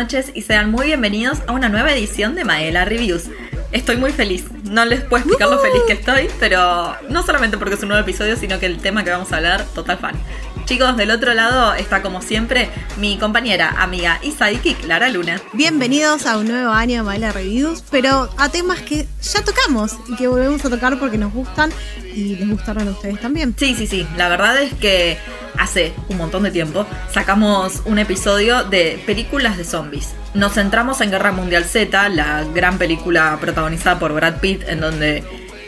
noches y sean muy bienvenidos a una nueva edición de Maela Reviews. Estoy muy feliz, no les puedo explicar lo feliz que estoy, pero no solamente porque es un nuevo episodio, sino que el tema que vamos a hablar, total fan. Chicos, del otro lado está como siempre mi compañera, amiga y sidekick, Lara Luna. Bienvenidos a un nuevo año de Maela Reviews, pero a temas que ya tocamos y que volvemos a tocar porque nos gustan y les gustaron a ustedes también. Sí, sí, sí, la verdad es que hace un montón de tiempo sacamos un episodio de películas de zombies. Nos centramos en Guerra Mundial Z, la gran película protagonizada por Brad Pitt, en donde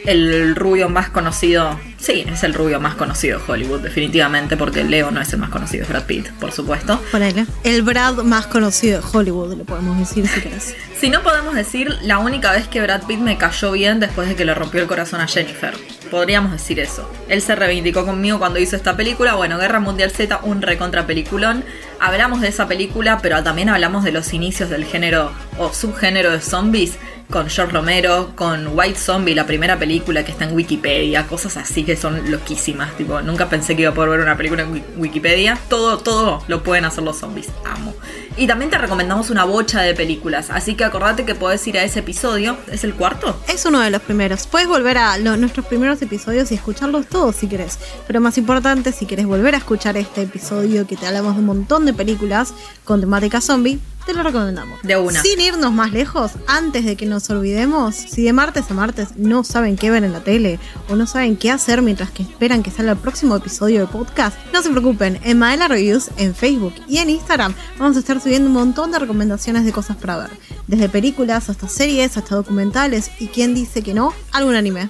el rubio más conocido, sí, es el rubio más conocido de Hollywood, definitivamente, porque Leo no es el más conocido, es Brad Pitt, por supuesto. Ponele. El Brad más conocido de Hollywood, le podemos decir si querés. Si no podemos decir la única vez que Brad Pitt me cayó bien después de que le rompió el corazón a Jennifer. Podríamos decir eso. Él se reivindicó conmigo cuando hizo esta película. Bueno, Guerra Mundial Z, un recontra peliculón. Hablamos de esa película, pero también hablamos de los inicios del género o subgénero de zombies con George Romero, con White Zombie, la primera película que está en Wikipedia, cosas así que son loquísimas. Tipo, nunca pensé que iba a poder ver una película en Wikipedia. Todo, todo lo pueden hacer los zombies. Amo. Y también te recomendamos una bocha de películas, así que acordate que podés ir a ese episodio. ¿Es el cuarto? Es uno de los primeros. Puedes volver a nuestros primeros episodios y escucharlos todos si querés. Pero más importante, si querés volver a escuchar este episodio que te hablamos de un montón de películas con temática zombie, te lo recomendamos. De una. Sin irnos más lejos, antes de que nos olvidemos, si de martes a martes no saben qué ver en la tele o no saben qué hacer mientras que esperan que salga el próximo episodio de podcast, no se preocupen, en Maela Reviews, en Facebook y en Instagram vamos a estar subiendo un montón de recomendaciones de cosas para ver. Desde películas hasta series, hasta documentales y quién dice que no, algún anime.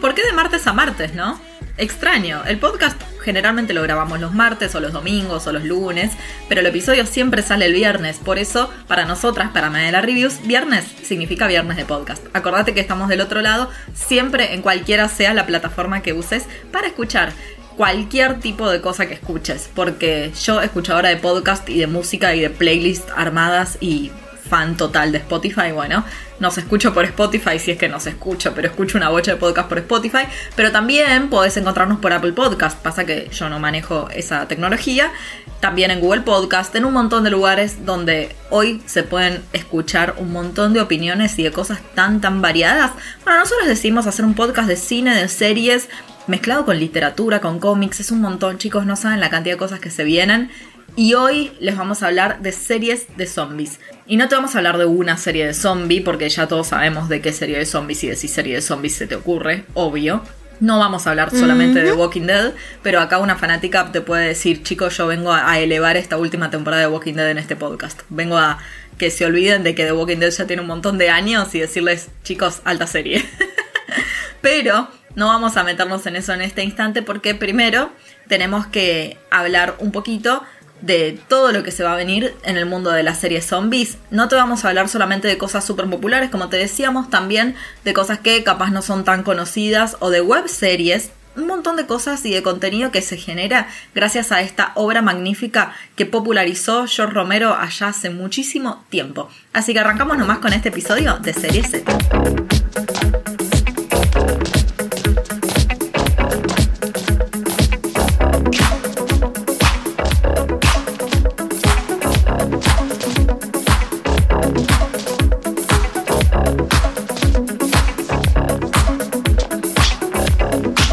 ¿Por qué de martes a martes, no? Extraño. El podcast generalmente lo grabamos los martes o los domingos o los lunes, pero el episodio siempre sale el viernes. Por eso, para nosotras, para Madela Reviews, viernes significa viernes de podcast. Acordate que estamos del otro lado, siempre en cualquiera sea la plataforma que uses para escuchar cualquier tipo de cosa que escuches, porque yo escuchadora de podcast y de música y de playlist armadas y fan total de Spotify, bueno, nos escucho por Spotify si es que nos escucho, pero escucho una bocha de podcast por Spotify, pero también podés encontrarnos por Apple Podcast, pasa que yo no manejo esa tecnología, también en Google Podcast, en un montón de lugares donde hoy se pueden escuchar un montón de opiniones y de cosas tan tan variadas. Bueno, nosotros decimos hacer un podcast de cine, de series, mezclado con literatura, con cómics, es un montón, chicos, no saben la cantidad de cosas que se vienen. Y hoy les vamos a hablar de series de zombies. Y no te vamos a hablar de una serie de zombies, porque ya todos sabemos de qué serie de zombies y de si serie de zombies se te ocurre, obvio. No vamos a hablar solamente de Walking Dead, pero acá una fanática te puede decir, chicos, yo vengo a elevar esta última temporada de Walking Dead en este podcast. Vengo a que se olviden de que The Walking Dead ya tiene un montón de años y decirles, chicos, alta serie. pero no vamos a meternos en eso en este instante porque primero tenemos que hablar un poquito de todo lo que se va a venir en el mundo de las series zombies. No te vamos a hablar solamente de cosas súper populares, como te decíamos, también de cosas que capaz no son tan conocidas o de web series. Un montón de cosas y de contenido que se genera gracias a esta obra magnífica que popularizó George Romero allá hace muchísimo tiempo. Así que arrancamos nomás con este episodio de Serie Z.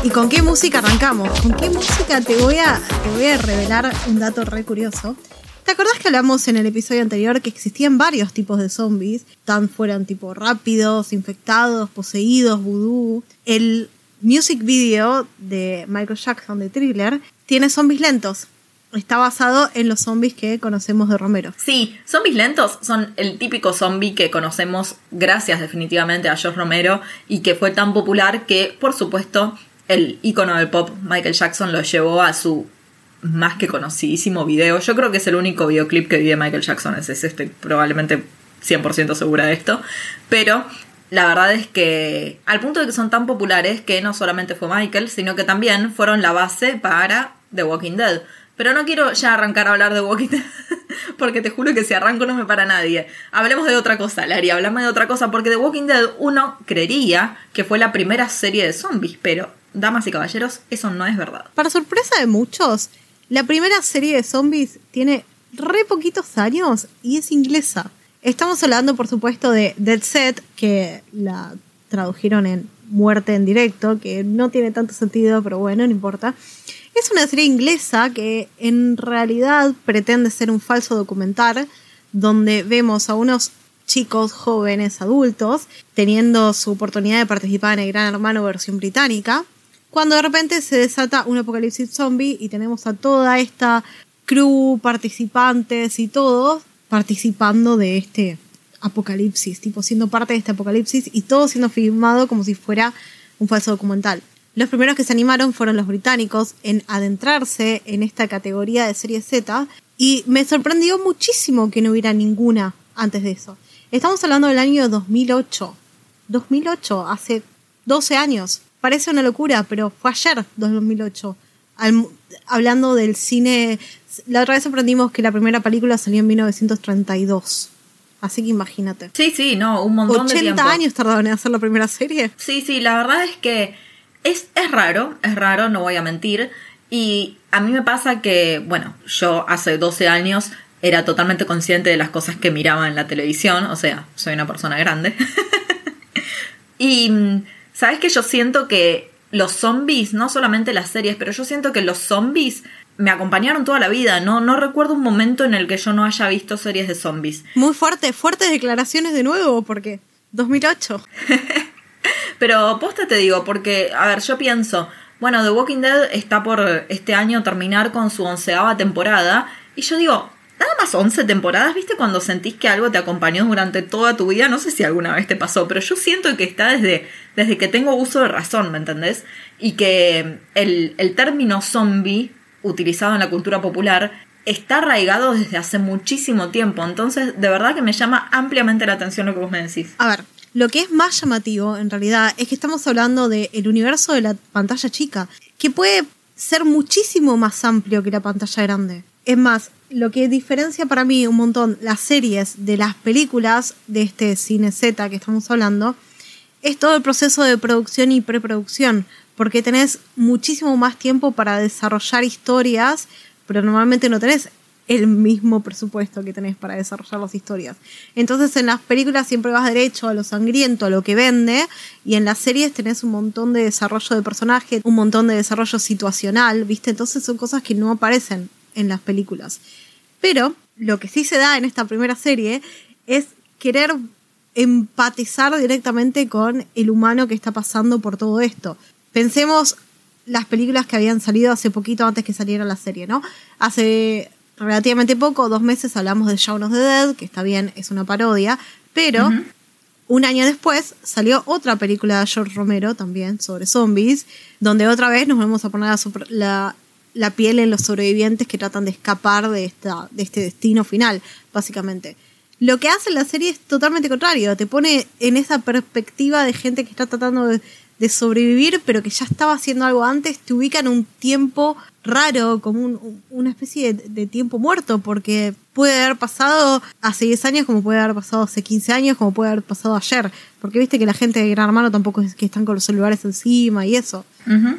¿Con qué música arrancamos? ¿Con qué música te voy a, te voy a revelar un dato re curioso? ¿Te acordás que hablamos en el episodio anterior que existían varios tipos de zombies? Tan fueran tipo rápidos, infectados, poseídos, vudú. El music video de Michael Jackson de Thriller tiene zombies lentos. Está basado en los zombies que conocemos de Romero. Sí, zombies lentos son el típico zombie que conocemos gracias definitivamente a George Romero y que fue tan popular que, por supuesto, el icono del pop Michael Jackson lo llevó a su más que conocidísimo video. Yo creo que es el único videoclip que vi de Michael Jackson, es ese, estoy probablemente 100% segura de esto. Pero la verdad es que al punto de que son tan populares que no solamente fue Michael, sino que también fueron la base para The Walking Dead. Pero no quiero ya arrancar a hablar de Walking Dead, porque te juro que si arranco no me para nadie. Hablemos de otra cosa, Larry, hablame de otra cosa, porque The Walking Dead uno creería que fue la primera serie de zombies, pero damas y caballeros, eso no es verdad. Para sorpresa de muchos, la primera serie de zombies tiene re poquitos años y es inglesa. Estamos hablando, por supuesto, de Dead Set, que la tradujeron en Muerte en directo, que no tiene tanto sentido, pero bueno, no importa. Es una serie inglesa que en realidad pretende ser un falso documental donde vemos a unos chicos jóvenes adultos teniendo su oportunidad de participar en el Gran Hermano versión británica, cuando de repente se desata un apocalipsis zombie y tenemos a toda esta crew, participantes y todos participando de este apocalipsis, tipo siendo parte de este apocalipsis y todo siendo filmado como si fuera un falso documental. Los primeros que se animaron fueron los británicos en adentrarse en esta categoría de serie Z y me sorprendió muchísimo que no hubiera ninguna antes de eso. Estamos hablando del año 2008. 2008, hace 12 años. Parece una locura, pero fue ayer, 2008. hablando del cine, la otra vez aprendimos que la primera película salió en 1932. Así que imagínate. Sí, sí, no, un montón de tiempo. 80 años tardaron en hacer la primera serie. Sí, sí, la verdad es que es, es raro, es raro, no voy a mentir. Y a mí me pasa que, bueno, yo hace 12 años era totalmente consciente de las cosas que miraba en la televisión, o sea, soy una persona grande. y, ¿sabes que Yo siento que los zombies, no solamente las series, pero yo siento que los zombies me acompañaron toda la vida. No, no recuerdo un momento en el que yo no haya visto series de zombies. Muy fuerte, fuertes declaraciones de nuevo, porque 2008. Pero posta te digo, porque, a ver, yo pienso, bueno, The Walking Dead está por este año terminar con su onceava temporada, y yo digo, nada más once temporadas, ¿viste? Cuando sentís que algo te acompañó durante toda tu vida, no sé si alguna vez te pasó, pero yo siento que está desde, desde que tengo uso de razón, ¿me entendés? Y que el, el término zombie utilizado en la cultura popular está arraigado desde hace muchísimo tiempo. Entonces, de verdad que me llama ampliamente la atención lo que vos me decís. A ver, lo que es más llamativo, en realidad, es que estamos hablando del universo de la pantalla chica, que puede ser muchísimo más amplio que la pantalla grande. Es más, lo que diferencia para mí un montón las series de las películas de este cine Z que estamos hablando, es todo el proceso de producción y preproducción porque tenés muchísimo más tiempo para desarrollar historias, pero normalmente no tenés el mismo presupuesto que tenés para desarrollar las historias. Entonces en las películas siempre vas derecho a lo sangriento, a lo que vende, y en las series tenés un montón de desarrollo de personaje, un montón de desarrollo situacional, ¿viste? Entonces son cosas que no aparecen en las películas. Pero lo que sí se da en esta primera serie es querer empatizar directamente con el humano que está pasando por todo esto. Pensemos las películas que habían salido hace poquito antes que saliera la serie, ¿no? Hace relativamente poco, dos meses, hablamos de Shaun of the Dead, que está bien, es una parodia, pero un año después salió otra película de George Romero también sobre zombies, donde otra vez nos vamos a poner la, la, piel en los sobrevivientes que tratan de escapar de, esta, de este destino final, básicamente. Lo que hace la serie es totalmente contrario, te pone en esa perspectiva de gente que está tratando de de sobrevivir, pero que ya estaba haciendo algo antes, te ubica en un tiempo raro, como una especie de, tiempo muerto, porque puede haber pasado hace 10 años, como puede haber pasado hace 15 años, como puede haber pasado ayer. Porque viste que la gente de Gran Hermano tampoco es que están con los celulares encima y eso.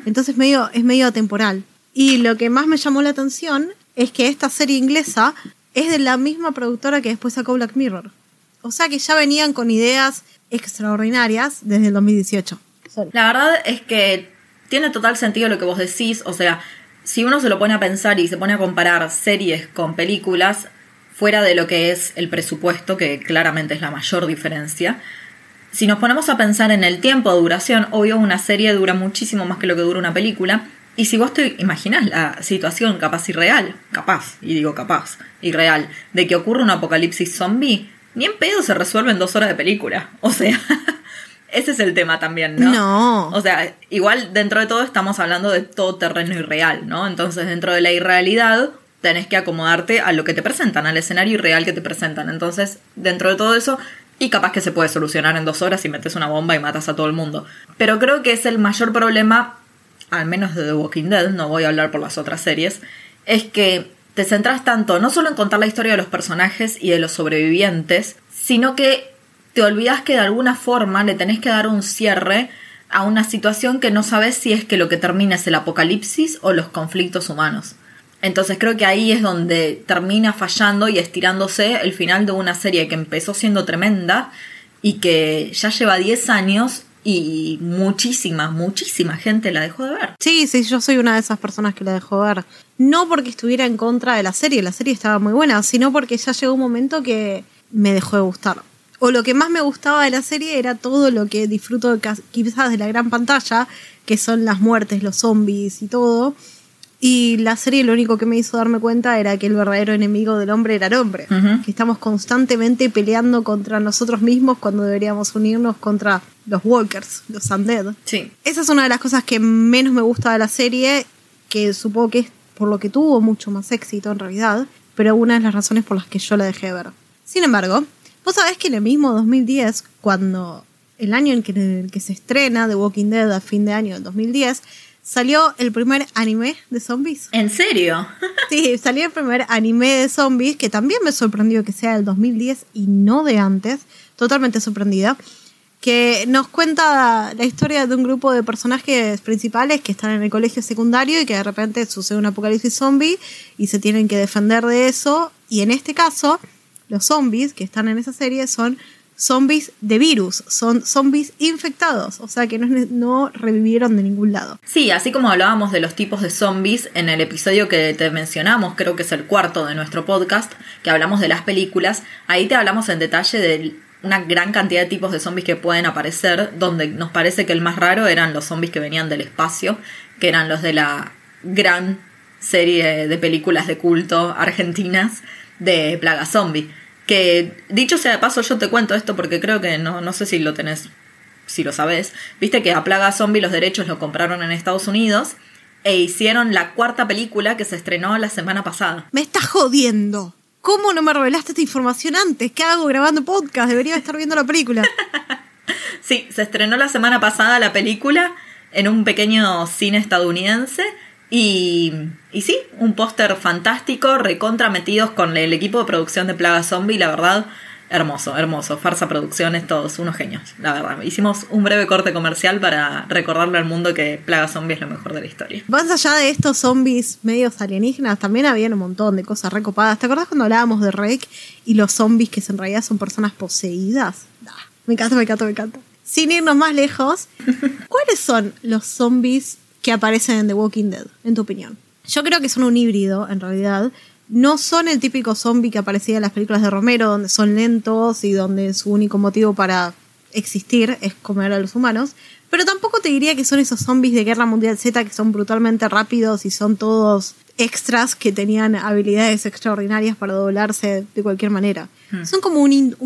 Entonces medio, es medio atemporal. Y lo que más me llamó la atención es que esta serie inglesa es de la misma productora que después sacó Black Mirror. O sea que ya venían con ideas extraordinarias desde el 2018. La verdad es que tiene total sentido lo que vos decís, o sea, si uno se lo pone a pensar y se pone a comparar series con películas, fuera de lo que es el presupuesto, que claramente es la mayor diferencia, si nos ponemos a pensar en el tiempo de duración, obvio una serie dura muchísimo más que lo que dura una película, y si vos te imaginás la situación capaz irreal, capaz, y digo capaz, irreal, de que ocurra un apocalipsis zombie, ni en pedo se resuelve en dos horas de película. O sea, ese es el tema también, ¿no? No. O sea, igual dentro de todo estamos hablando de todo terreno irreal, ¿no? Entonces, dentro de la irrealidad, tenés que acomodarte a lo que te presentan, al escenario irreal que te presentan. Entonces, dentro de todo eso, y capaz que se puede solucionar en dos horas si metes una bomba y matas a todo el mundo. Pero creo que es el mayor problema, al menos de The Walking Dead, no voy a hablar por las otras series, es que te centras tanto no solo en contar la historia de los personajes y de los sobrevivientes, sino que te olvidas que de alguna forma le tenés que dar un cierre a una situación que no sabes si es que lo que termina es el apocalipsis o los conflictos humanos. Entonces creo que ahí es donde termina fallando y estirándose el final de una serie que empezó siendo tremenda y que ya lleva 10 años y muchísima, muchísima gente la dejó de ver. Sí, sí, yo soy una de esas personas que la dejó de ver. No porque estuviera en contra de la serie, la serie estaba muy buena, sino porque ya llegó un momento que me dejó de gustar. O lo que más me gustaba de la serie era todo lo que disfruto quizás de la gran pantalla, que son las muertes, los zombies y todo. Y la serie lo único que me hizo darme cuenta era que el verdadero enemigo del hombre era el hombre. Que estamos constantemente peleando contra nosotros mismos cuando deberíamos unirnos contra los walkers, los undead. Sí. Esa es una de las cosas que menos me gusta de la serie, que supongo que es por lo que tuvo mucho más éxito en realidad, pero una de las razones por las que yo la dejé de ver. Sin embargo, vos sabés que en el mismo 2010, cuando el año en el que se estrena The Walking Dead a fin de año del 2010, salió el primer anime de zombies. ¿En serio? sí, salió el primer anime de zombies, que también me sorprendió que sea del 2010 y no de antes. Totalmente sorprendida. Que nos cuenta la historia de un grupo de personajes principales que están en el colegio secundario y que de repente sucede un apocalipsis zombie y se tienen que defender de eso. Y en este caso, los zombies que están en esa serie son zombies de virus, son zombies infectados, o sea que no, revivieron de ningún lado. Sí, así como hablábamos de los tipos de zombies en el episodio que te mencionamos, creo que es el cuarto de nuestro podcast, que hablamos de las películas, ahí te hablamos en detalle de una gran cantidad de tipos de zombies que pueden aparecer, donde nos parece que el más raro eran los zombies que venían del espacio, que eran los de la gran serie de películas de culto argentinas de Plaga Zombie que dicho sea de paso, yo te cuento esto porque creo que no, no sé si lo tenés, si lo sabes. Viste que a Plaga Zombie los derechos lo compraron en Estados Unidos e hicieron la cuarta película que se estrenó la semana pasada. Me estás jodiendo. ¿Cómo no me revelaste esta información antes? ¿Qué hago grabando podcast? Debería estar viendo la película. sí, se estrenó la semana pasada la película en un pequeño cine estadounidense y, y sí, un póster fantástico, recontra metidos con el equipo de producción de Plaga Zombie, la verdad, hermoso, hermoso. Farsa Producciones, todos unos genios, la verdad. Hicimos un breve corte comercial para recordarle al mundo que Plaga Zombie es lo mejor de la historia. Más allá de estos zombies medios alienígenas, también había un montón de cosas recopadas. ¿Te acordás cuando hablábamos de Rake y los zombies que en realidad son personas poseídas? me encanta, me encanta, me encanta. Sin irnos más lejos, ¿cuáles son los zombies que aparecen en The Walking Dead, en tu opinión? Yo creo que son un híbrido, en realidad. No son el típico zombie que aparecía en las películas de Romero, donde son lentos y donde su único motivo para existir es comer a los humanos. Pero tampoco te diría que son esos zombies de Guerra Mundial Z que son brutalmente rápidos y son todos extras que tenían habilidades extraordinarias para doblarse de cualquier manera. Hmm. Son como un,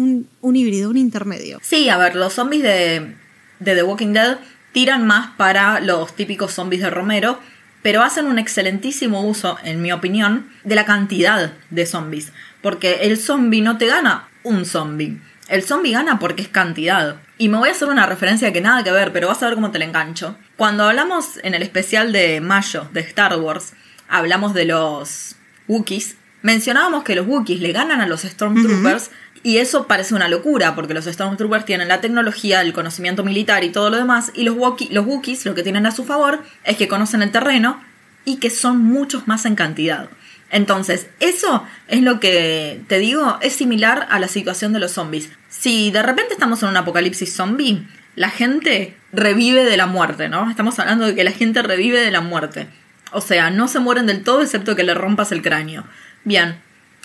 un, híbrido, un intermedio. Sí, a ver, los zombies de, de The Walking Dead tiran más para los típicos zombies de Romero, pero hacen un excelentísimo uso, en mi opinión, de la cantidad de zombies. Porque el zombie no te gana un zombie. El zombie gana porque es cantidad. Y me voy a hacer una referencia que nada que ver, pero vas a ver cómo te la engancho. Cuando hablamos en el especial de mayo de Star Wars, hablamos de los Wookiees, mencionábamos que los Wookiees le ganan a los Stormtroopers y eso parece una locura, porque los Stormtroopers tienen la tecnología, el conocimiento militar y todo lo demás, y los, los Wookiees lo que tienen a su favor es que conocen el terreno y que son muchos más en cantidad. Entonces, eso es lo que te digo, es similar a la situación de los zombies. Si de repente estamos en un apocalipsis zombie, la gente revive de la muerte, ¿no? Estamos hablando de que la gente revive de la muerte. O sea, no se mueren del todo excepto que le rompas el cráneo. Bien,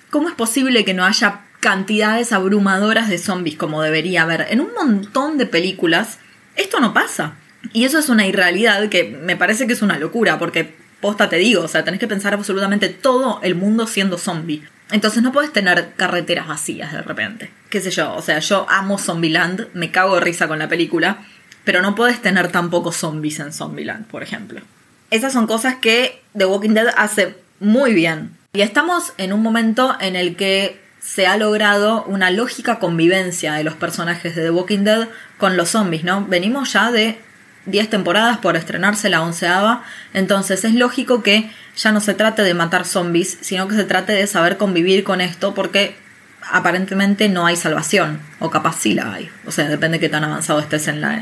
¿cómo es posible que no haya cantidades abrumadoras de zombies como debería haber. En un montón de películas esto no pasa. Y eso es una irrealidad que me parece que es una locura, porque posta te digo, o sea, tenés que pensar absolutamente todo el mundo siendo zombie. Entonces no puedes tener carreteras vacías de repente. Qué sé yo, o sea, yo amo Zombieland, me cago de risa con la película, pero no puedes tener tampoco zombies en Zombieland, por ejemplo. Esas son cosas que The Walking Dead hace muy bien. Y estamos en un momento en el que se ha logrado una lógica convivencia de los personajes de The Walking Dead con los zombies, ¿no? Venimos ya de 10 temporadas por estrenarse la onceava, entonces es lógico que ya no se trate de matar zombies, sino que se trate de saber convivir con esto porque aparentemente no hay salvación, o capaz sí la hay, o sea, depende de qué tan avanzado estés en la,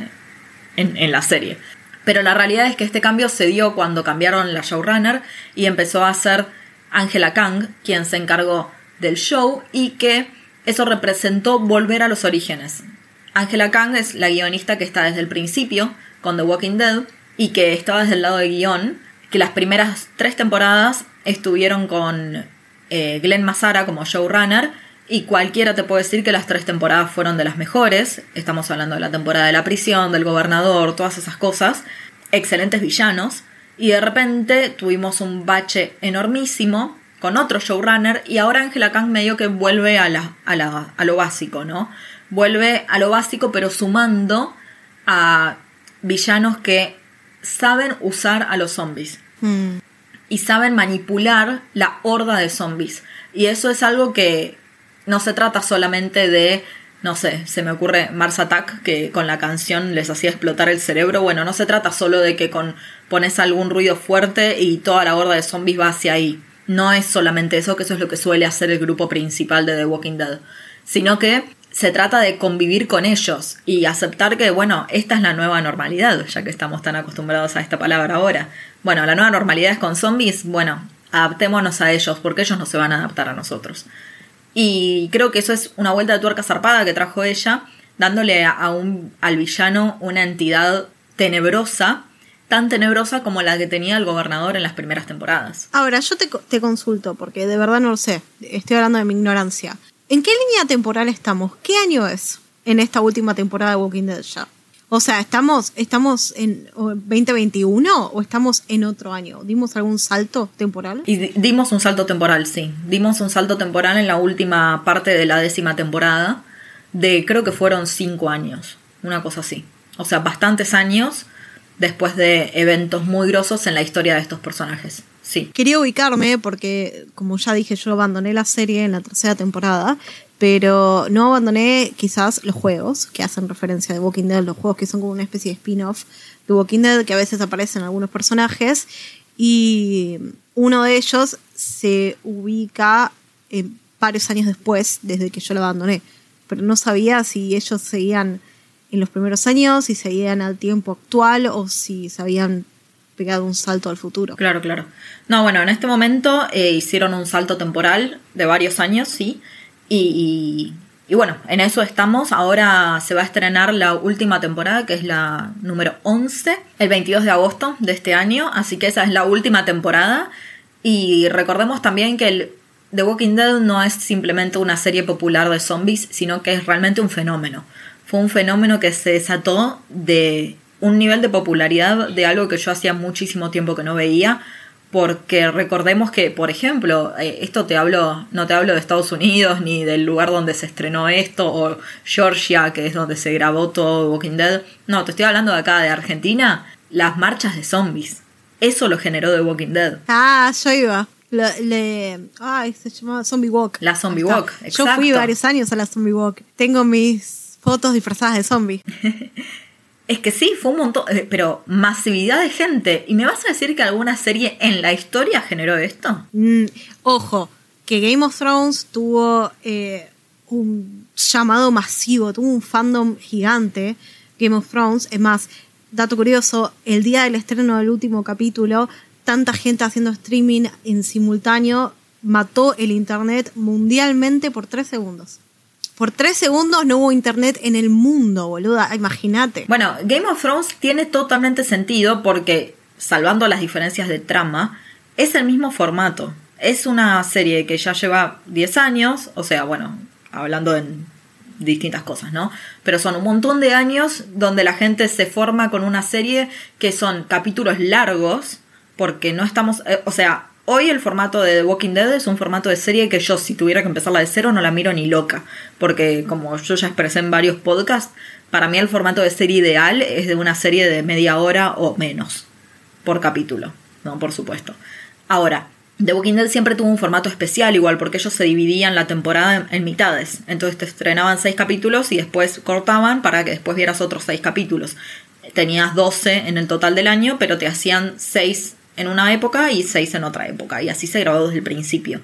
en, en la serie. Pero la realidad es que este cambio se dio cuando cambiaron la showrunner y empezó a ser Angela Kang quien se encargó del show y que eso representó volver a los orígenes. Angela Kang es la guionista que está desde el principio con The Walking Dead y que estaba desde el lado de guion, que las primeras tres temporadas estuvieron con eh, Glenn Massara como showrunner y cualquiera te puede decir que las tres temporadas fueron de las mejores. Estamos hablando de la temporada de la prisión, del gobernador, todas esas cosas. Excelentes villanos. Y de repente tuvimos un bache enormísimo con otro showrunner y ahora Angela Kang medio que vuelve a, la, a, la, a lo básico, ¿no? Vuelve a lo básico pero sumando a villanos que saben usar a los zombies. Mm. Y saben manipular la horda de zombies. Y eso es algo que no se trata solamente de, no sé, se me ocurre Mars Attack, que con la canción les hacía explotar el cerebro. Bueno, no se trata solo de que con pones algún ruido fuerte y toda la horda de zombies va hacia ahí. No es solamente eso, que eso es lo que suele hacer el grupo principal de The Walking Dead. Sino que se trata de convivir con ellos y aceptar que, bueno, esta es la nueva normalidad, ya que estamos tan acostumbrados a esta palabra ahora. Bueno, la nueva normalidad es con zombies, bueno, adaptémonos a ellos, porque ellos no se van a adaptar a nosotros. Y creo que eso es una vuelta de tuerca zarpada que trajo ella, dándole a un, al villano una entidad tenebrosa, tan tenebrosa como la que tenía el gobernador en las primeras temporadas. Ahora, yo te, te consulto, porque de verdad no lo sé. Estoy hablando de mi ignorancia. ¿En qué línea temporal estamos? ¿Qué año es en esta última temporada de Walking Dead ya? O sea, ¿estamos, estamos en 2021 o estamos en otro año? ¿Dimos algún salto temporal? Y di- dimos un salto temporal, sí. Dimos un salto temporal en la última parte de la décima temporada. De creo que fueron cinco años. Una cosa así. O sea, bastantes años después de eventos muy grosos en la historia de estos personajes. Sí. Quería ubicarme porque, como ya dije, yo abandoné la serie en la tercera temporada, pero no abandoné quizás los juegos que hacen referencia de Walking Dead, los juegos que son como una especie de spin-off de Walking Dead, que a veces aparecen algunos personajes, y uno de ellos se ubica eh, varios años después, desde que yo lo abandoné, pero no sabía si ellos seguían en los primeros años, si seguían al tiempo actual o si se habían pegado un salto al futuro. Claro, claro. No, bueno, en este momento eh, hicieron un salto temporal de varios años, sí. Y, y, bueno, en eso estamos. Ahora se va a estrenar la última temporada, que es la número 11, el 22 de agosto de este año. Así que esa es la última temporada. Y recordemos también que el The Walking Dead no es simplemente una serie popular de zombies, sino que es realmente un fenómeno. Fue un fenómeno que se desató de un nivel de popularidad de algo que yo hacía muchísimo tiempo que no veía, porque recordemos que, por ejemplo, eh, esto te hablo, no te hablo de Estados Unidos ni del lugar donde se estrenó esto, o Georgia, que es donde se grabó todo Walking Dead, no, te estoy hablando de acá, de Argentina, las marchas de zombies. Eso lo generó The Walking Dead. Ah, yo iba. Le, le- ay, se llamaba Zombie Walk. La Zombie. Walk, Yo fui varios años a la Zombie Walk. Tengo mis fotos disfrazadas de zombie. Es que sí, fue un montón, eh, pero masividad de gente. ¿Y me vas a decir que alguna serie en la historia generó esto? Mm, ojo, que Game of Thrones tuvo eh, un llamado masivo, tuvo un fandom gigante. Game of Thrones, es más, dato curioso, el día del estreno del último capítulo, tanta gente haciendo streaming en simultáneo mató el internet mundialmente por tres segundos. Por tres segundos no hubo internet en el mundo, boluda. Imagínate. Bueno, Game of Thrones tiene totalmente sentido porque, salvando las diferencias de trama, es el mismo formato. Es una serie que ya lleva 10 años, o sea, bueno, hablando en distintas cosas, ¿no? Pero son un montón de años donde la gente se forma con una serie que son capítulos largos, porque no estamos, eh, o sea, hoy el formato de The Walking Dead es un formato de serie que yo si tuviera que empezarla de cero no la miro ni loca, porque como yo ya expresé en varios podcasts, para mí el formato de serie ideal es de una serie de media hora o menos por capítulo, ¿no? Por supuesto. Ahora, The Walking Dead siempre tuvo un formato especial igual, porque ellos se dividían la temporada en, en mitades. Entonces te estrenaban seis capítulos y después cortaban para que después vieras otros seis capítulos. Tenías 12 en el total del año, pero te hacían seis en una época y seis en otra época. Y así se grabó desde el principio.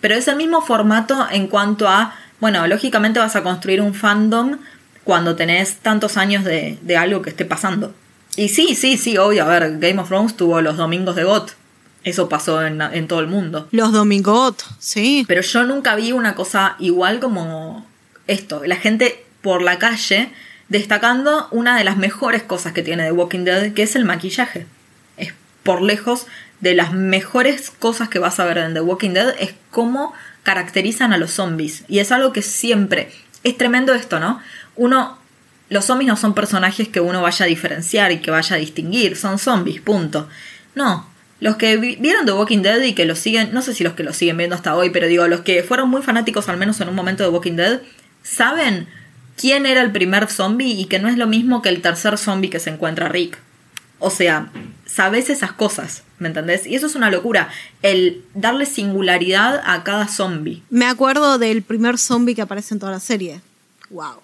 Pero es el mismo formato en cuanto a, bueno, lógicamente vas a construir un fandom cuando tenés tantos años de, de algo que esté pasando. Y sí, sí, sí, obvio, a ver, Game of Thrones tuvo los domingos de GOT. Eso pasó en, en todo el mundo. Los Domingot, sí. Pero yo nunca vi una cosa igual como esto. La gente por la calle destacando una de las mejores cosas que tiene The Walking Dead, que es el maquillaje. Por lejos de las mejores cosas que vas a ver en The Walking Dead, es cómo caracterizan a los zombies. Y es algo que siempre... Es tremendo esto, ¿no? Uno... Los zombies no son personajes que uno vaya a diferenciar y que vaya a distinguir, son zombies, punto. No, los que vieron The Walking Dead y que lo siguen, no sé si los que lo siguen viendo hasta hoy, pero digo, los que fueron muy fanáticos al menos en un momento de Walking Dead, saben quién era el primer zombie y que no es lo mismo que el tercer zombie que se encuentra Rick. O sea, sabes esas cosas, ¿me entendés? Y eso es una locura, el darle singularidad a cada zombie. Me acuerdo del primer zombie que aparece en toda la serie. Wow.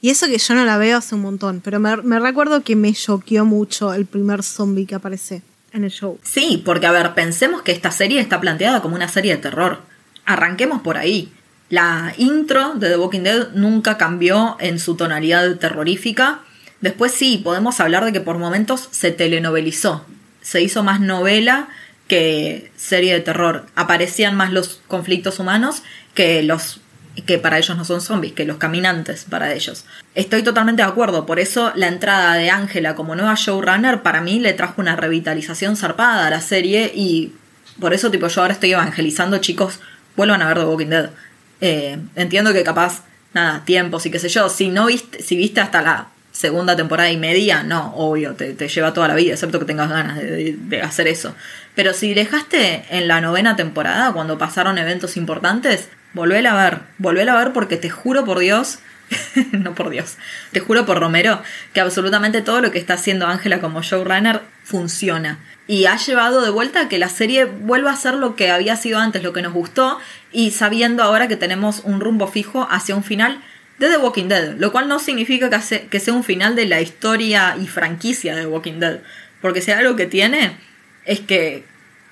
Y eso que yo no la veo hace un montón, pero me, me recuerdo que me choqueó mucho el primer zombie que aparece en el show. Sí, porque a ver, pensemos que esta serie está planteada como una serie de terror. Arranquemos por ahí. La intro de The Walking Dead nunca cambió en su tonalidad terrorífica. Después sí, podemos hablar de que por momentos se telenovelizó. Se hizo más novela que serie de terror. Aparecían más los conflictos humanos que los que para ellos no son zombies, que los caminantes para ellos. Estoy totalmente de acuerdo, por eso la entrada de Ángela como nueva showrunner para mí le trajo una revitalización zarpada a la serie y por eso tipo yo ahora estoy evangelizando chicos, vuelvan a ver The Walking Dead. Eh, entiendo que capaz, nada, tiempos y qué sé yo, si no viste, si viste hasta la segunda temporada y media, no, obvio, te, lleva toda la vida, excepto que tengas ganas de, de, hacer eso. Pero si dejaste en la novena temporada, cuando pasaron eventos importantes, volvéla a ver, volvéla a ver porque te juro por Dios, no por Dios, te juro por Romero, que absolutamente todo lo que está haciendo Ángela como showrunner funciona. Y ha llevado de vuelta a que la serie vuelva a ser lo que había sido antes, lo que nos gustó, y sabiendo ahora que tenemos un rumbo fijo hacia un final de The Walking Dead, lo cual no significa que, sea un final de la historia y franquicia de The Walking Dead, porque si algo que tiene es que,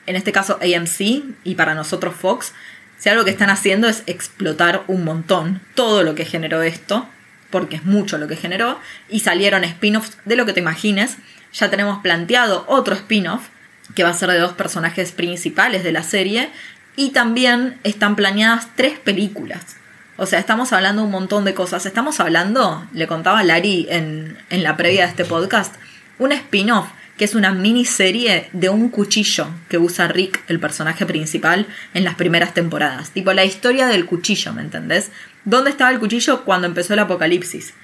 en este caso AMC y para nosotros Fox, si algo que están haciendo es explotar un montón todo lo que generó esto, porque es mucho lo que generó, y salieron spin-offs de lo que te imagines. Ya tenemos planteado otro spin-off, que va a ser de dos personajes principales de la serie, y también están planeadas tres películas. O sea, estamos hablando un montón de cosas. Estamos hablando, le contaba Lari en, en la previa de este podcast, un spin-off que es una miniserie de un cuchillo que usa Rick, el personaje principal, en las primeras temporadas. Tipo la historia del cuchillo, ¿me entendés? ¿Dónde estaba el cuchillo cuando empezó el apocalipsis?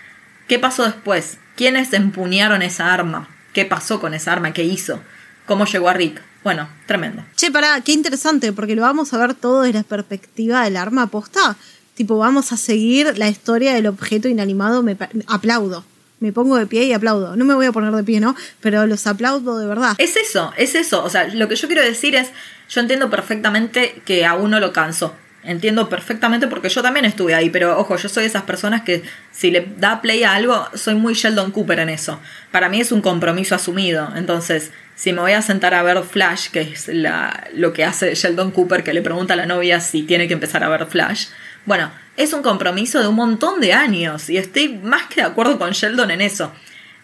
¿Qué pasó después? ¿Quiénes empuñaron esa arma? ¿Qué pasó con esa arma? ¿Qué hizo? ¿Cómo llegó a Rick? Bueno, tremendo. Che, pará, qué interesante, porque lo vamos a ver todo desde la perspectiva del arma aposta. Tipo, vamos a seguir la historia del objeto inanimado. Me aplaudo me pongo de pie y aplaudo. No me voy a poner de pie, ¿no? Pero los aplaudo de verdad. Es eso, es eso. O sea, lo que yo quiero decir es, yo entiendo perfectamente que a uno lo canso. Entiendo perfectamente porque yo también estuve ahí, pero ojo, yo soy de esas personas que si le da play a algo, soy muy Sheldon Cooper en eso. Para mí es un compromiso asumido. Entonces, si me voy a sentar a ver Flash, que es la, lo que hace Sheldon Cooper, que le pregunta a la novia si tiene que empezar a ver Flash, bueno, es un compromiso de un montón de años y estoy más que de acuerdo con Sheldon en eso.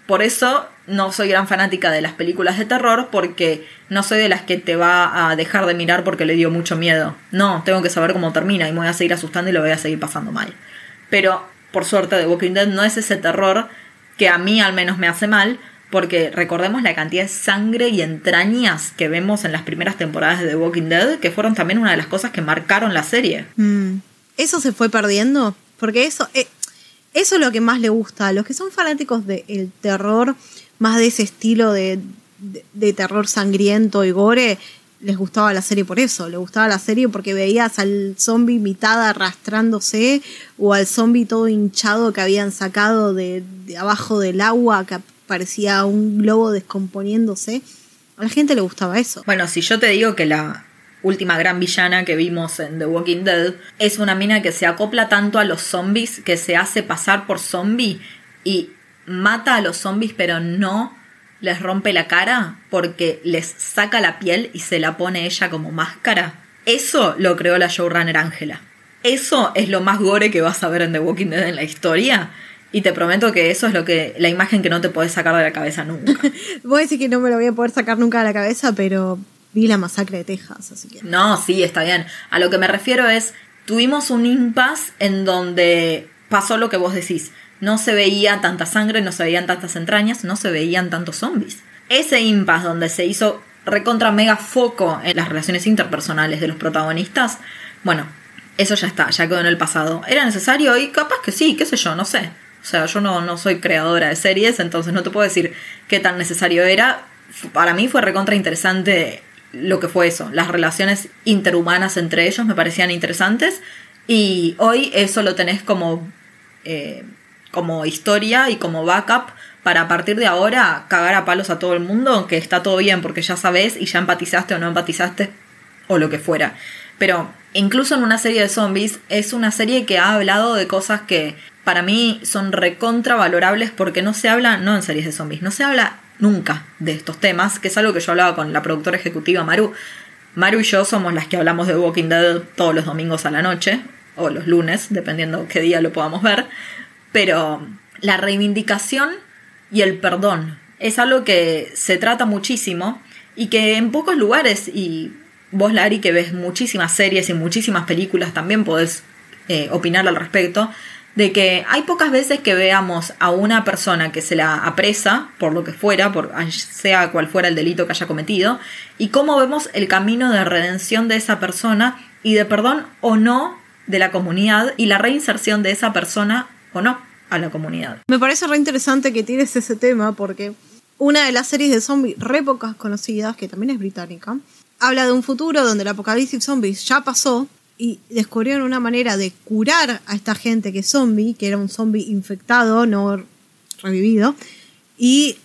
Por eso no soy gran fanática de las películas de terror porque no soy de las que te va a dejar de mirar porque le dio mucho miedo. No, tengo que saber cómo termina y me voy a seguir asustando y lo voy a seguir pasando mal. Pero, por suerte, The Walking Dead no es ese terror que a mí al menos me hace mal, porque recordemos la cantidad de sangre y entrañas que vemos en las primeras temporadas de The Walking Dead, que fueron también una de las cosas que marcaron la serie. Mm eso se fue perdiendo, porque eso, eh, eso es lo que más le gusta a los que son fanáticos del terror, más de ese estilo de, de, terror sangriento y gore, les gustaba la serie por eso, les gustaba la serie porque veías al zombie mitad arrastrándose o al zombie todo hinchado que habían sacado de, de, abajo del agua que parecía un globo descomponiéndose. A la gente le gustaba eso. Bueno, si yo te digo que la, última gran villana que vimos en The Walking Dead, es una mina que se acopla tanto a los zombies que se hace pasar por zombie y mata a los zombies pero no les rompe la cara porque les saca la piel y se la pone ella como máscara. Eso lo creó la showrunner Ángela. Eso es lo más gore que vas a ver en The Walking Dead en la historia. Y te prometo que eso es lo que la imagen que no te puedes sacar de la cabeza nunca. Voy a decir que no me lo voy a poder sacar nunca de la cabeza, pero vi la masacre de Texas, así que. No, sí, está bien. A lo que me refiero es, tuvimos un impasse en donde pasó lo que vos decís. No se veía tanta sangre, no se veían tantas entrañas, no se veían tantos zombies. Ese impasse donde se hizo recontra mega foco en las relaciones interpersonales de los protagonistas, bueno, eso ya está, ya quedó en el pasado. ¿Era necesario? Y capaz que sí, qué sé yo, no sé. O sea, yo no, no soy creadora de series, entonces no te puedo decir qué tan necesario era. Para mí fue recontra interesante lo que fue eso. Las relaciones interhumanas entre ellos me parecían interesantes. Y hoy eso lo tenés como, eh, como historia y como backup para a partir de ahora cagar a palos a todo el mundo, que está todo bien porque ya sabes y ya empatizaste o no empatizaste o lo que fuera. Pero incluso en una serie de zombies es una serie que ha hablado de cosas que para mí son recontra valorables porque no se habla, no en series de zombies, no se habla nunca de estos temas, que es algo que yo hablaba con la productora ejecutiva Maru. Maru y yo somos las que hablamos de Walking Dead todos los domingos a la noche, o los lunes, dependiendo qué día lo podamos ver, pero la reivindicación y el perdón es algo que se trata muchísimo y que en pocos lugares, y vos, Lari, que ves muchísimas series y muchísimas películas, también podés eh, opinar al respecto, de que hay pocas veces que veamos a una persona que se la apresa por lo que fuera, por sea cual fuera el delito que haya cometido, y cómo vemos el camino de redención de esa persona y de perdón o no de la comunidad y la reinserción de esa persona o no a la comunidad. Me parece re interesante que tienes ese tema porque una de las series de zombies re pocas conocidas, que también es británica, habla de un futuro donde el apocalipsis zombies ya pasó y descubrieron una manera de curar a esta gente que es zombie, que era un zombie infectado, no revivido, y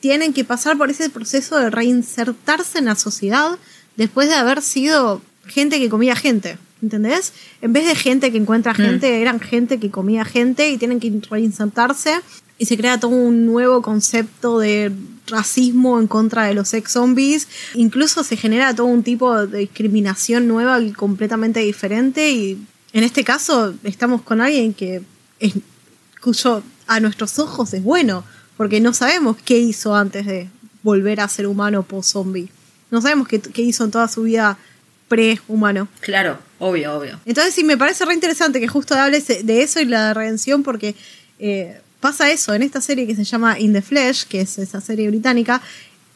tienen que pasar por ese proceso de reinsertarse en la sociedad después de haber sido gente que comía gente. ¿Entendés? En vez de gente que encuentra mm. gente, eran gente que comía gente y tienen que reinsertarse y se crea todo un nuevo concepto de racismo en contra de los ex zombies. Incluso se genera todo un tipo de discriminación nueva y completamente diferente. Y en este caso estamos con alguien que es, cuyo a nuestros ojos es bueno, porque no sabemos qué hizo antes de volver a ser humano post-zombie. No sabemos qué, qué hizo en toda su vida pre-humano. Claro, obvio, obvio. Entonces sí, me parece re interesante que justo hables de eso y la redención porque eh, pasa eso en esta serie que se llama In the Flesh, que es esa serie británica.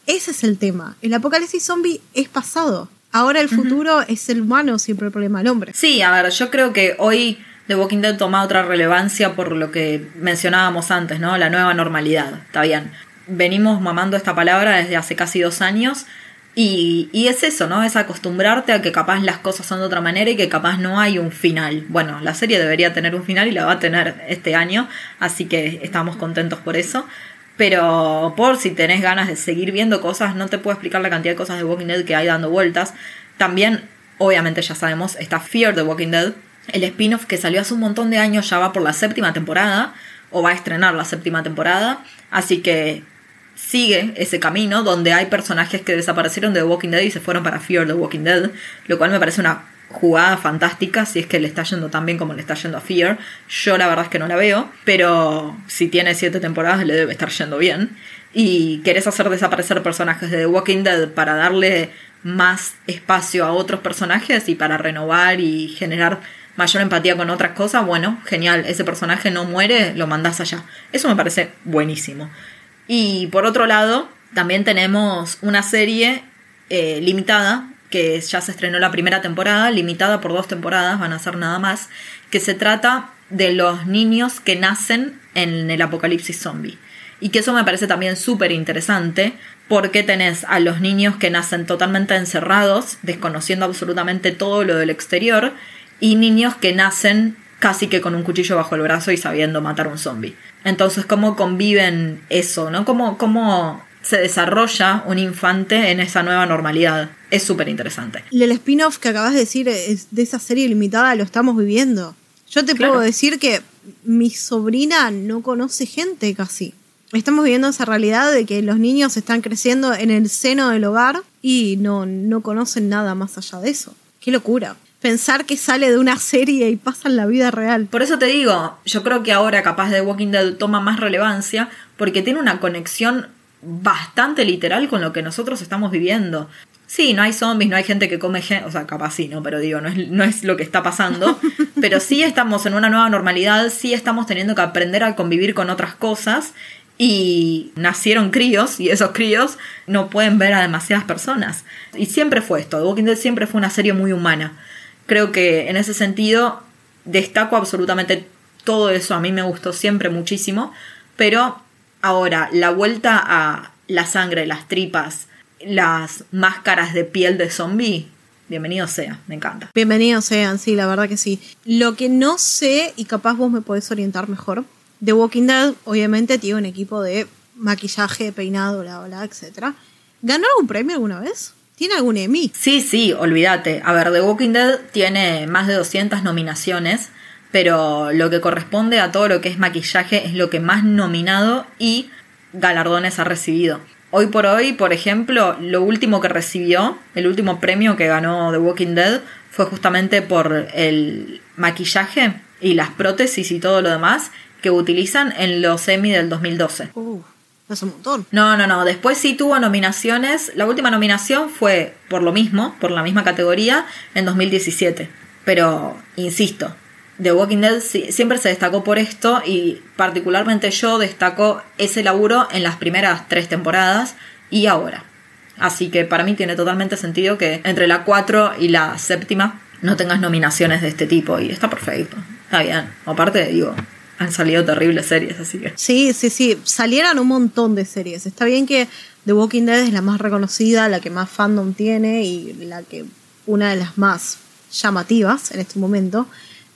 Ese es el tema. El apocalipsis zombie es pasado. Ahora el futuro es el humano, siempre el problema del hombre. Sí, a ver, yo creo que hoy The Walking Dead toma otra relevancia por lo que mencionábamos antes, ¿no? La nueva normalidad. Está bien. Venimos mamando esta palabra desde hace casi dos años y, es eso, ¿no? Es acostumbrarte a que capaz las cosas son de otra manera y que capaz no hay un final. Bueno, la serie debería tener un final y la va a tener este año, así que estamos contentos por eso. Pero por si tenés ganas de seguir viendo cosas, no te puedo explicar la cantidad de cosas de Walking Dead que hay dando vueltas. También, obviamente ya sabemos, está Fear the Walking Dead, el spin-off que salió hace un montón de años, ya va por la séptima temporada, o va a estrenar la séptima temporada. Así que sigue ese camino donde hay personajes que desaparecieron de The Walking Dead y se fueron para Fear the Walking Dead, lo cual me parece una jugada fantástica si es que le está yendo tan bien como le está yendo a Fear. Yo la verdad es que no la veo, pero si tiene siete temporadas le debe estar yendo bien. Y querés hacer desaparecer personajes de The Walking Dead para darle más espacio a otros personajes y para renovar y generar mayor empatía con otras cosas, bueno, genial, ese personaje no muere, lo mandás allá. Eso me parece buenísimo. Y por otro lado, también tenemos una serie eh, limitada, que ya se estrenó la primera temporada, limitada por dos temporadas, van a ser nada más, que se trata de los niños que nacen en el apocalipsis zombie. Y que eso me parece también súper interesante, porque tenés a los niños que nacen totalmente encerrados, desconociendo absolutamente todo lo del exterior, y niños que nacen casi que con un cuchillo bajo el brazo y sabiendo matar un zombie. Entonces, ¿cómo conviven eso? ¿no? ¿Cómo, cómo se desarrolla un infante en esa nueva normalidad? Es súper interesante. Y el spin-off que acabas de decir es de esa serie limitada lo estamos viviendo. Yo te puedo decir que mi sobrina no conoce gente casi. Estamos viviendo esa realidad de que los niños están creciendo en el seno del hogar y no, no conocen nada más allá de eso. Qué locura pensar que sale de una serie y pasa en la vida real. Por eso te digo, yo creo que ahora capaz de Walking Dead toma más relevancia porque tiene una conexión bastante literal con lo que nosotros estamos viviendo. Sí, no hay zombies, no hay gente que come gente, o sea, capaz sí, ¿no? Pero digo, no es, no es lo que está pasando. pero sí estamos en una nueva normalidad, sí estamos teniendo que aprender a convivir con otras cosas y nacieron críos y esos críos no pueden ver a demasiadas personas. Y siempre fue esto, The Walking Dead siempre fue una serie muy humana. Creo que en ese sentido destaco absolutamente todo eso, a mí me gustó siempre muchísimo, pero ahora la vuelta a la sangre, las tripas, las máscaras de piel de zombie, bienvenido sea, me encanta. Bienvenidos sean, sí, la verdad que sí. Lo que no sé, y capaz vos me podés orientar mejor, The Walking Dead obviamente tiene un equipo de maquillaje, peinado, bla, bla, etc. ¿Ganó algún premio alguna vez? ¿Tiene algún Emmy? Sí, sí, olvídate. A ver, The Walking Dead tiene más de 200 nominaciones, pero lo que corresponde a todo lo que es maquillaje es lo que más nominado y galardones ha recibido. Hoy por hoy, por ejemplo, lo último que recibió, el último premio que ganó The Walking Dead fue justamente por el maquillaje y las prótesis y todo lo demás que utilizan en los Emmy del 2012. Uh, un montón. No, no, no. Después sí tuvo nominaciones. La última nominación fue por lo mismo, por la misma categoría, en 2017. Pero, insisto, The Walking Dead siempre se destacó por esto y particularmente yo destaco ese laburo en las primeras tres temporadas y ahora. Así que para mí tiene totalmente sentido que entre la 4 y la séptima no tengas nominaciones de este tipo y está perfecto. Está bien. Aparte, digo, han salido terribles series, así que. Sí, sí, sí. Salieron un montón de series. Está bien que The Walking Dead es la más reconocida, la que más fandom tiene y la que una de las más llamativas en este momento.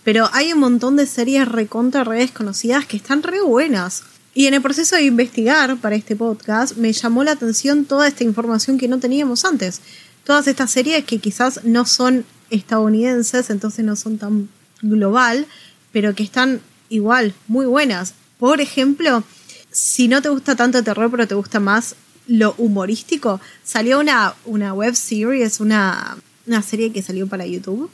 Pero hay un montón de series recontra redes conocidas que están re buenas. Y en el proceso de investigar para este podcast me llamó la atención toda esta información que no teníamos antes. Todas estas series que quizás no son estadounidenses, entonces no son tan global, pero que están igual, muy buenas. Por ejemplo, si no te gusta tanto el terror, pero te gusta más lo humorístico, salió una, una web series, una, una serie que salió para YouTube,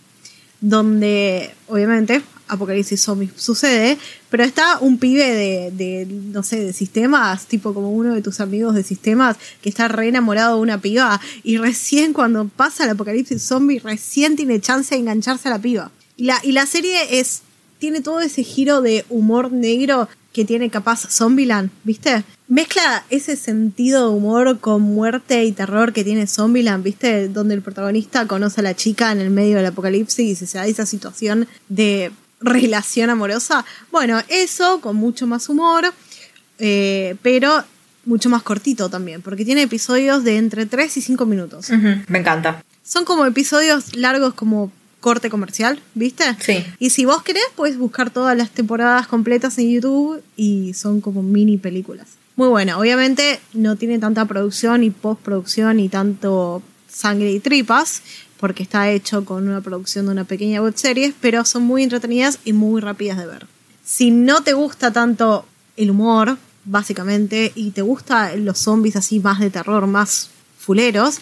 donde obviamente Apocalipsis Zombie sucede, pero está un pibe de, de, no sé, de sistemas, tipo como uno de tus amigos de sistemas, que está re enamorado de una piba, y recién cuando pasa el Apocalipsis Zombie, recién tiene chance de engancharse a la piba. La, y la serie es, tiene todo ese giro de humor negro que tiene capaz Zombieland, ¿viste? Mezcla ese sentido de humor con muerte y terror que tiene Zombieland, ¿viste? Donde el protagonista conoce a la chica en el medio del apocalipsis y se da esa situación de relación amorosa. Bueno, eso con mucho más humor, eh, pero mucho más cortito también, porque tiene episodios de entre 3 y 5 minutos. Me encanta. Son como episodios largos como corte comercial, ¿viste? Sí. Y si vos querés, puedes buscar todas las temporadas completas en YouTube y son como mini películas. Muy buena. Obviamente no tiene tanta producción y postproducción y tanto sangre y tripas, porque está hecho con una producción de una pequeña web serie, pero son muy entretenidas y muy rápidas de ver. Si no te gusta tanto el humor, básicamente, y te gustan los zombies así más de terror, más fuleros,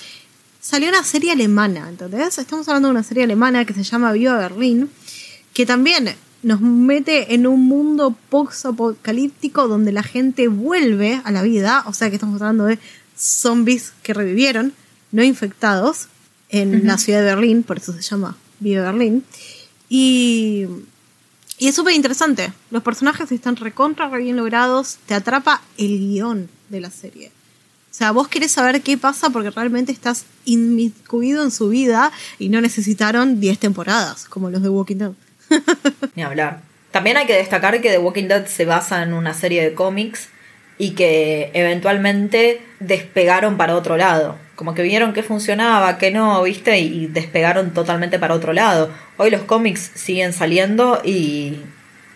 salió una serie alemana, ¿entendés? Estamos hablando de una serie alemana que se llama Viva Berlín, que también nos mete en un mundo post-apocalíptico donde la gente vuelve a la vida, o sea que estamos hablando de zombies que revivieron, no infectados, en la ciudad de Berlín, por eso se llama Viva Berlín. Y, y es súper interesante. Los personajes están recontra, re bien logrados. Te atrapa el guion de la serie. O sea, vos querés saber qué pasa porque realmente estás inmiscuido en su vida y no necesitaron 10 temporadas, como los de Walking Dead. Ni hablar. También hay que destacar que The Walking Dead se basa en una serie de cómics y que eventualmente despegaron para otro lado. Como que vieron que funcionaba, que no, ¿viste? Y despegaron totalmente para otro lado. Hoy los cómics siguen saliendo y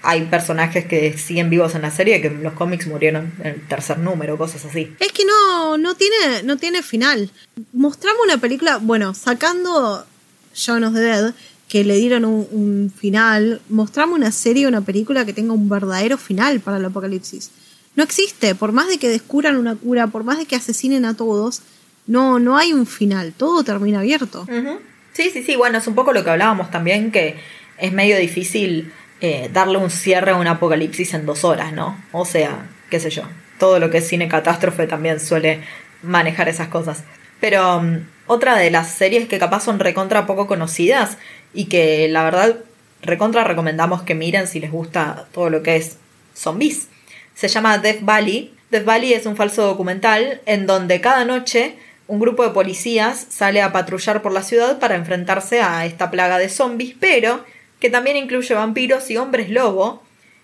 hay personajes que siguen vivos en la serie que los cómics murieron en el tercer número, cosas así. Es que no, no, tiene, no tiene final. Mostramos una película, bueno, sacando Shaun of the Dead, que le dieron un, un final, mostramos una serie, una película que tenga un verdadero final para el apocalipsis. No existe, por más de que descubran una cura, por más de que asesinen a todos, no, no hay un final, todo termina abierto. Sí, sí, sí, bueno, es un poco lo que hablábamos también, que es medio difícil eh, darle un cierre a un apocalipsis en dos horas, ¿no? O sea, qué sé yo, todo lo que es cine catástrofe también suele manejar esas cosas. Pero mm, otra de las series que capaz son recontra poco conocidas y que la verdad recontra recomendamos que miren si les gusta todo lo que es zombies. Se llama Death Valley. Death Valley es un falso documental en donde cada noche un grupo de policías sale a patrullar por la ciudad para enfrentarse a esta plaga de zombies, pero que también incluye vampiros y hombres lobo,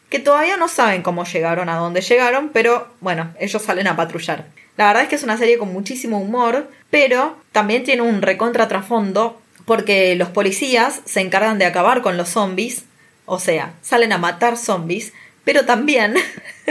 que todavía no saben cómo llegaron a dónde llegaron, pero bueno, ellos salen a patrullar. La verdad es que es una serie con muchísimo humor, pero también tiene un recontra trasfondo porque los policías se encargan de acabar con los zombies, o sea, salen a matar zombies, pero también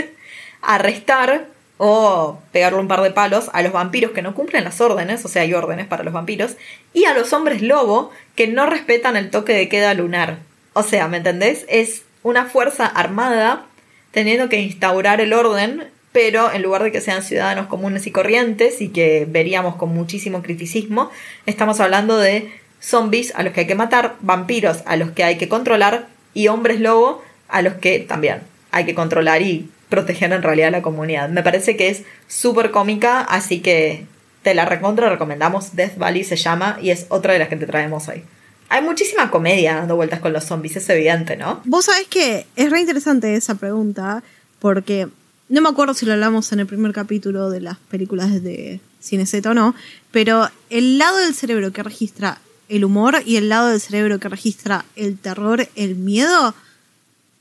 arrestar o pegarle un par de palos a los vampiros que no cumplen las órdenes, o sea, hay órdenes para los vampiros, y a los hombres lobo que no respetan el toque de queda lunar. O sea, ¿me entendés? Es una fuerza armada teniendo que instaurar el orden, pero en lugar de que sean ciudadanos comunes y corrientes y que veríamos con muchísimo criticismo, estamos hablando de zombies a los que hay que matar, vampiros a los que hay que controlar y hombres lobo a los que también hay que controlar y proteger en realidad a la comunidad. Me parece que es súper cómica, así que te la recontra recomendamos. Death Valley se llama y es otra de las que te traemos hoy. Hay muchísima comedia dando vueltas con los zombies, es evidente, ¿no? Vos sabés que es re interesante esa pregunta, porque no me acuerdo si lo hablamos en el primer capítulo de las películas de Cine Z o no, pero el lado del cerebro que registra el humor y el lado del cerebro que registra el terror, el miedo,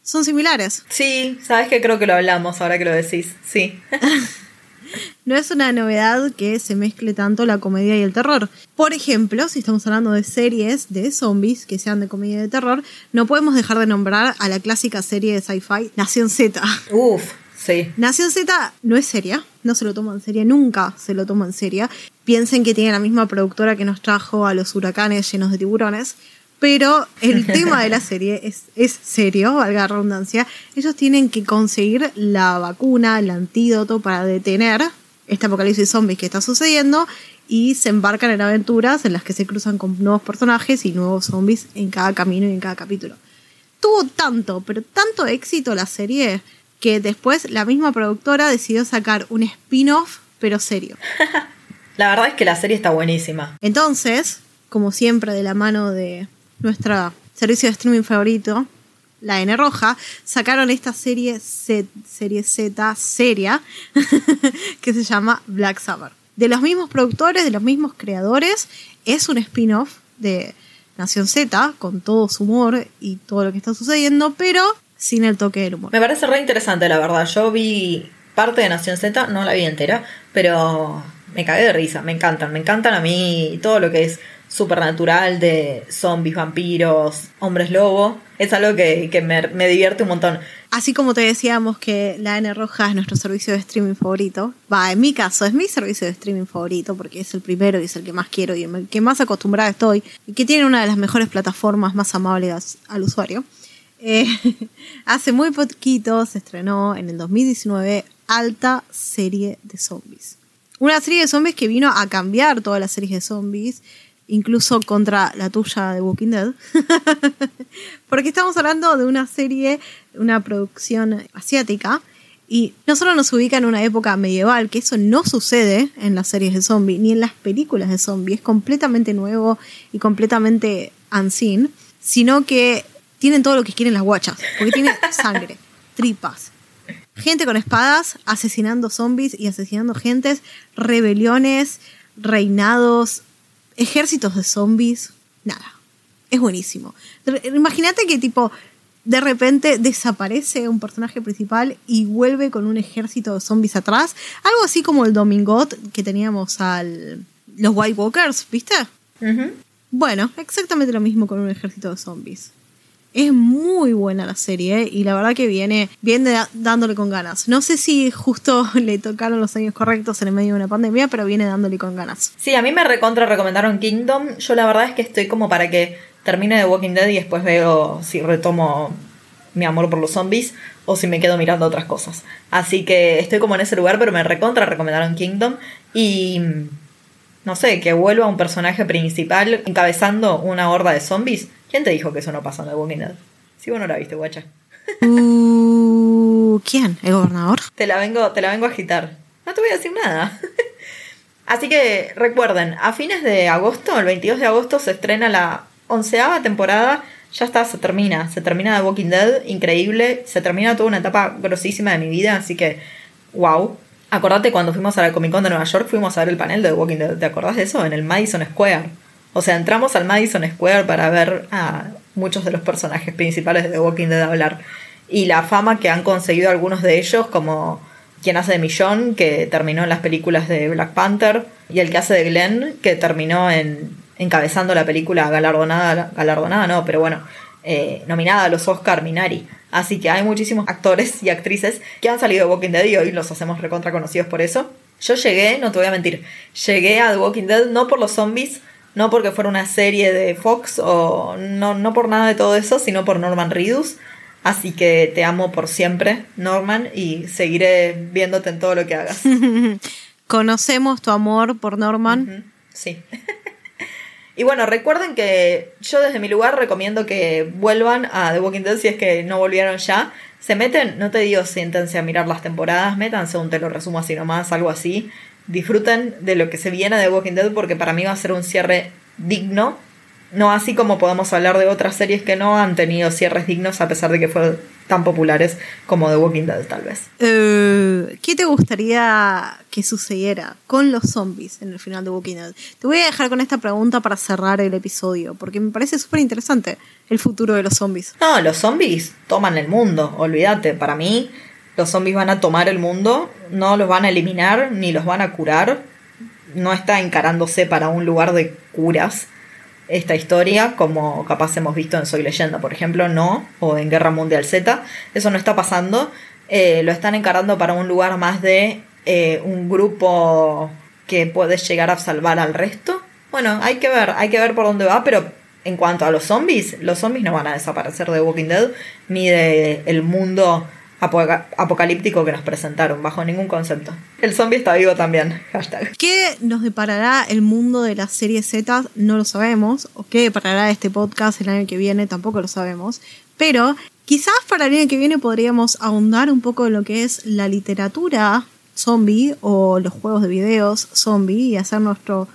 son similares. Sí, sabes que creo que lo hablamos ahora que lo decís, sí. no es una novedad que se mezcle tanto la comedia y el terror. Por ejemplo, si estamos hablando de series de zombies que sean de comedia y de terror, no podemos dejar de nombrar a la clásica serie de sci-fi Nación Z. Uf, sí. Nación Z no es seria, no se lo toma en serio, nunca se lo toma en serio. Piensen que tiene la misma productora que nos trajo a los huracanes llenos de tiburones. Pero el tema de la serie es, es serio, valga la redundancia. Ellos tienen que conseguir la vacuna, el antídoto para detener este apocalipsis zombies que está sucediendo y se embarcan en aventuras en las que se cruzan con nuevos personajes y nuevos zombies en cada camino y en cada capítulo. Tuvo tanto, pero tanto éxito la serie que después la misma productora decidió sacar un spin-off, pero serio. la verdad es que la serie está buenísima. Entonces, como siempre de la mano de nuestro servicio de streaming favorito, la N Roja, sacaron esta serie, serie Z seria que se llama Black Summer. De los mismos productores, de los mismos creadores, es un spin-off de Nación Z, con todo su humor y todo lo que está sucediendo, pero sin el toque del humor. Me parece re interesante, la verdad. Yo vi parte de Nación Z, no la vi entera, pero me cagué de risa, me encantan, me encantan a mí todo lo que es supernatural de zombies, vampiros, hombres lobo. Es algo que, me, divierte un montón. Así como te decíamos que la N Roja es nuestro servicio de streaming favorito, va, en mi caso es mi servicio de streaming favorito porque es el primero y es el que más quiero y el que más acostumbrada estoy y que tiene una de las mejores plataformas más amables al usuario. Eh, hace muy poquito se estrenó en el 2019 Alta Serie de Zombies. Una serie de zombies que vino a cambiar todas las series de zombies incluso contra la tuya de Walking Dead, porque estamos hablando de una serie, una producción asiática, y no solo nos ubica en una época medieval, que eso no sucede en las series de zombie, ni en las películas de zombie, es completamente nuevo y completamente unseen, sino que tienen todo lo que quieren las guachas, porque tiene sangre, tripas, gente con espadas asesinando zombies y asesinando gentes, rebeliones, reinados, ejércitos de zombies, nada. Es buenísimo. Imagínate que tipo de repente desaparece un personaje principal y vuelve con un ejército de zombies atrás. Algo así como el Domingot que teníamos al los White Walkers, ¿viste? Bueno, exactamente lo mismo con un ejército de zombies. Es muy buena la serie ¿eh? y la verdad que viene, viene dándole con ganas. No sé si justo le tocaron los años correctos en el medio de una pandemia, pero viene dándole con ganas. Sí, a mí me recontra recomendaron Kingdom. Yo la verdad es que estoy como para que termine de Walking Dead y después veo si retomo mi amor por los zombies o si me quedo mirando otras cosas. Así que estoy como en ese lugar, pero me recontra recomendaron Kingdom y no sé, que vuelva un personaje principal encabezando una horda de zombies ¿Quién te dijo que eso no pasa en The Walking Dead? Si vos no la viste, guacha. Uh, ¿Quién? ¿El gobernador? Te la vengo, te la vengo a agitar. No te voy a decir nada. Así que recuerden, a fines de agosto, el 22 de agosto, se estrena la onceava temporada. Ya está, se termina. Se termina The Walking Dead, increíble. Se termina toda una etapa grosísima de mi vida, así que, wow. Acordate cuando fuimos a la Comic Con de Nueva York, fuimos a ver el panel de The Walking Dead. ¿Te acordás de eso? En el Madison Square. O sea, entramos al Madison Square para ver a muchos de los personajes principales de The Walking Dead hablar. Y la fama que han conseguido algunos de ellos, como quien hace de Millón, que terminó en las películas de Black Panther, y el que hace de Glenn, que terminó en encabezando la película galardonada, galardonada no, pero bueno, eh, nominada a los Oscar Minari. Así que hay muchísimos actores y actrices que han salido de Walking Dead y hoy los hacemos recontra conocidos por eso. Yo llegué, no te voy a mentir, llegué a The Walking Dead no por los zombies, no porque fuera una serie de Fox o no, no por nada de todo eso, sino por Norman Reedus. Así que te amo por siempre, Norman, y seguiré viéndote en todo lo que hagas. Conocemos tu amor por Norman. Sí. y bueno, recuerden que yo desde mi lugar recomiendo que vuelvan a The Walking Dead si es que no volvieron ya. Se meten, no te digo siéntense a mirar las temporadas, métanse un te lo resumo así nomás, algo así. Disfruten de lo que se viene de Walking Dead porque para mí va a ser un cierre digno no así como podemos hablar de otras series que no han tenido cierres dignos a pesar de que fueron tan populares como The Walking Dead tal vez. Eh, ¿Qué te gustaría que sucediera con los zombies en el final de Walking Dead? Te voy a dejar con esta pregunta para cerrar el episodio, porque me parece súper interesante el futuro de los zombies. No, los zombies toman el mundo, olvídate, para mí los zombies van a tomar el mundo, no los van a eliminar ni los van a curar, no está encarándose para un lugar de curas esta historia, como capaz hemos visto en Soy Leyenda, por ejemplo, no, o en Guerra Mundial Z. Eso no está pasando. Eh, lo están encarando para un lugar más de eh, un grupo que puede llegar a salvar al resto. Bueno, hay que ver, hay que ver por dónde va, pero en cuanto a los zombies, los zombies no van a desaparecer de Walking Dead ni de el mundo apocalíptico que nos presentaron, bajo ningún concepto. El zombie está vivo también. ¿Qué nos deparará el mundo de la serie Z? No lo sabemos. ¿O qué deparará este podcast el año que viene? Tampoco lo sabemos. Pero quizás para el año que viene podríamos ahondar un poco en lo que es la literatura zombie o los juegos de videos zombie y hacer nuestro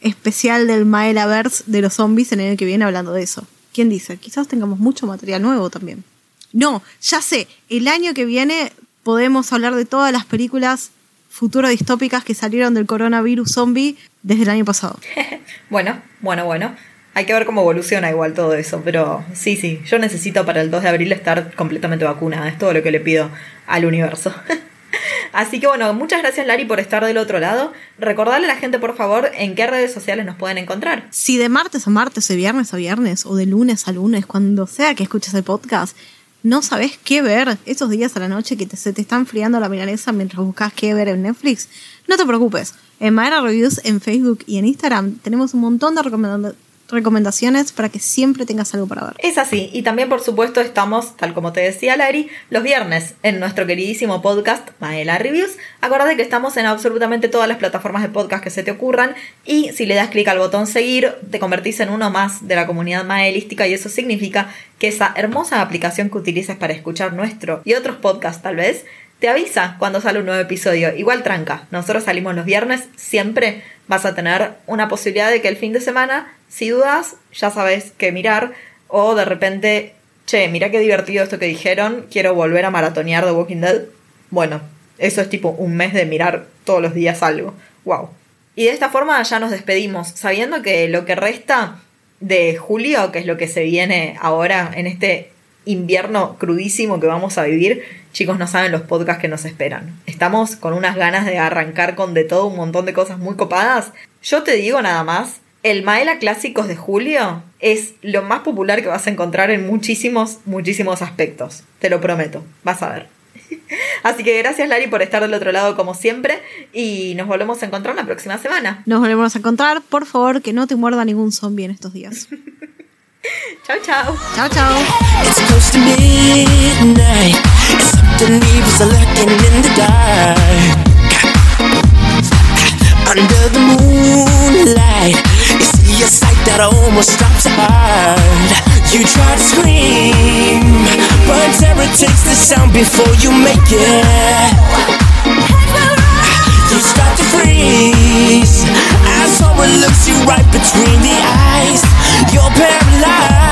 especial del Maelaverse de los zombies el año que viene hablando de eso. ¿Quién dice? Quizás tengamos mucho material nuevo también. No, ya sé, el año que viene podemos hablar de todas las películas futuro distópicas que salieron del coronavirus zombie desde el año pasado. bueno, bueno, bueno. Hay que ver cómo evoluciona igual todo eso, pero sí, sí, yo necesito para el 2 de abril estar completamente vacunada, es todo lo que le pido al universo. Así que bueno, muchas gracias Lari por estar del otro lado. Recordarle a la gente, por favor, en qué redes sociales nos pueden encontrar. Si de martes a martes, de viernes a viernes, o de lunes a lunes, cuando sea que escuches el podcast, no sabes qué ver esos días a la noche que te, se te está enfriando la milanesa mientras buscas qué ver en Netflix, no te preocupes. En Madera Reviews en Facebook y en Instagram tenemos un montón de recomendaciones recomendaciones para que siempre tengas algo para ver. Es así, y también por supuesto estamos, tal como te decía Larry, los viernes en nuestro queridísimo podcast Maela Reviews. Acuérdate que estamos en absolutamente todas las plataformas de podcast que se te ocurran y si le das clic al botón seguir te convertís en uno más de la comunidad maelística y eso significa que esa hermosa aplicación que utilices para escuchar nuestro y otros podcasts tal vez te avisa cuando sale un nuevo episodio. Igual tranca, nosotros salimos los viernes, siempre vas a tener una posibilidad de que el fin de semana, si dudas, ya sabes qué mirar o de repente, che, mira qué divertido esto que dijeron, quiero volver a maratonear The Walking Dead. Bueno, eso es tipo un mes de mirar todos los días algo. Wow. Y de esta forma ya nos despedimos, sabiendo que lo que resta de julio, que es lo que se viene ahora en este invierno crudísimo que vamos a vivir, chicos no saben los podcasts que nos esperan. Estamos con unas ganas de arrancar con de todo un montón de cosas muy copadas. Yo te digo nada más, el Maela Clásicos de julio es lo más popular que vas a encontrar en muchísimos, muchísimos aspectos. Te lo prometo, vas a ver. Así que gracias Lari por estar del otro lado como siempre y nos volvemos a encontrar la próxima semana. Nos volvemos a encontrar, por favor, que no te muerda ningún zombie en estos días. Chao, chao. Chao, chao. a sight that I almost dropped to heart. You try to scream, but terror takes the sound before you make it. You start to freeze as someone looks you right between the eyes. You're paralyzed.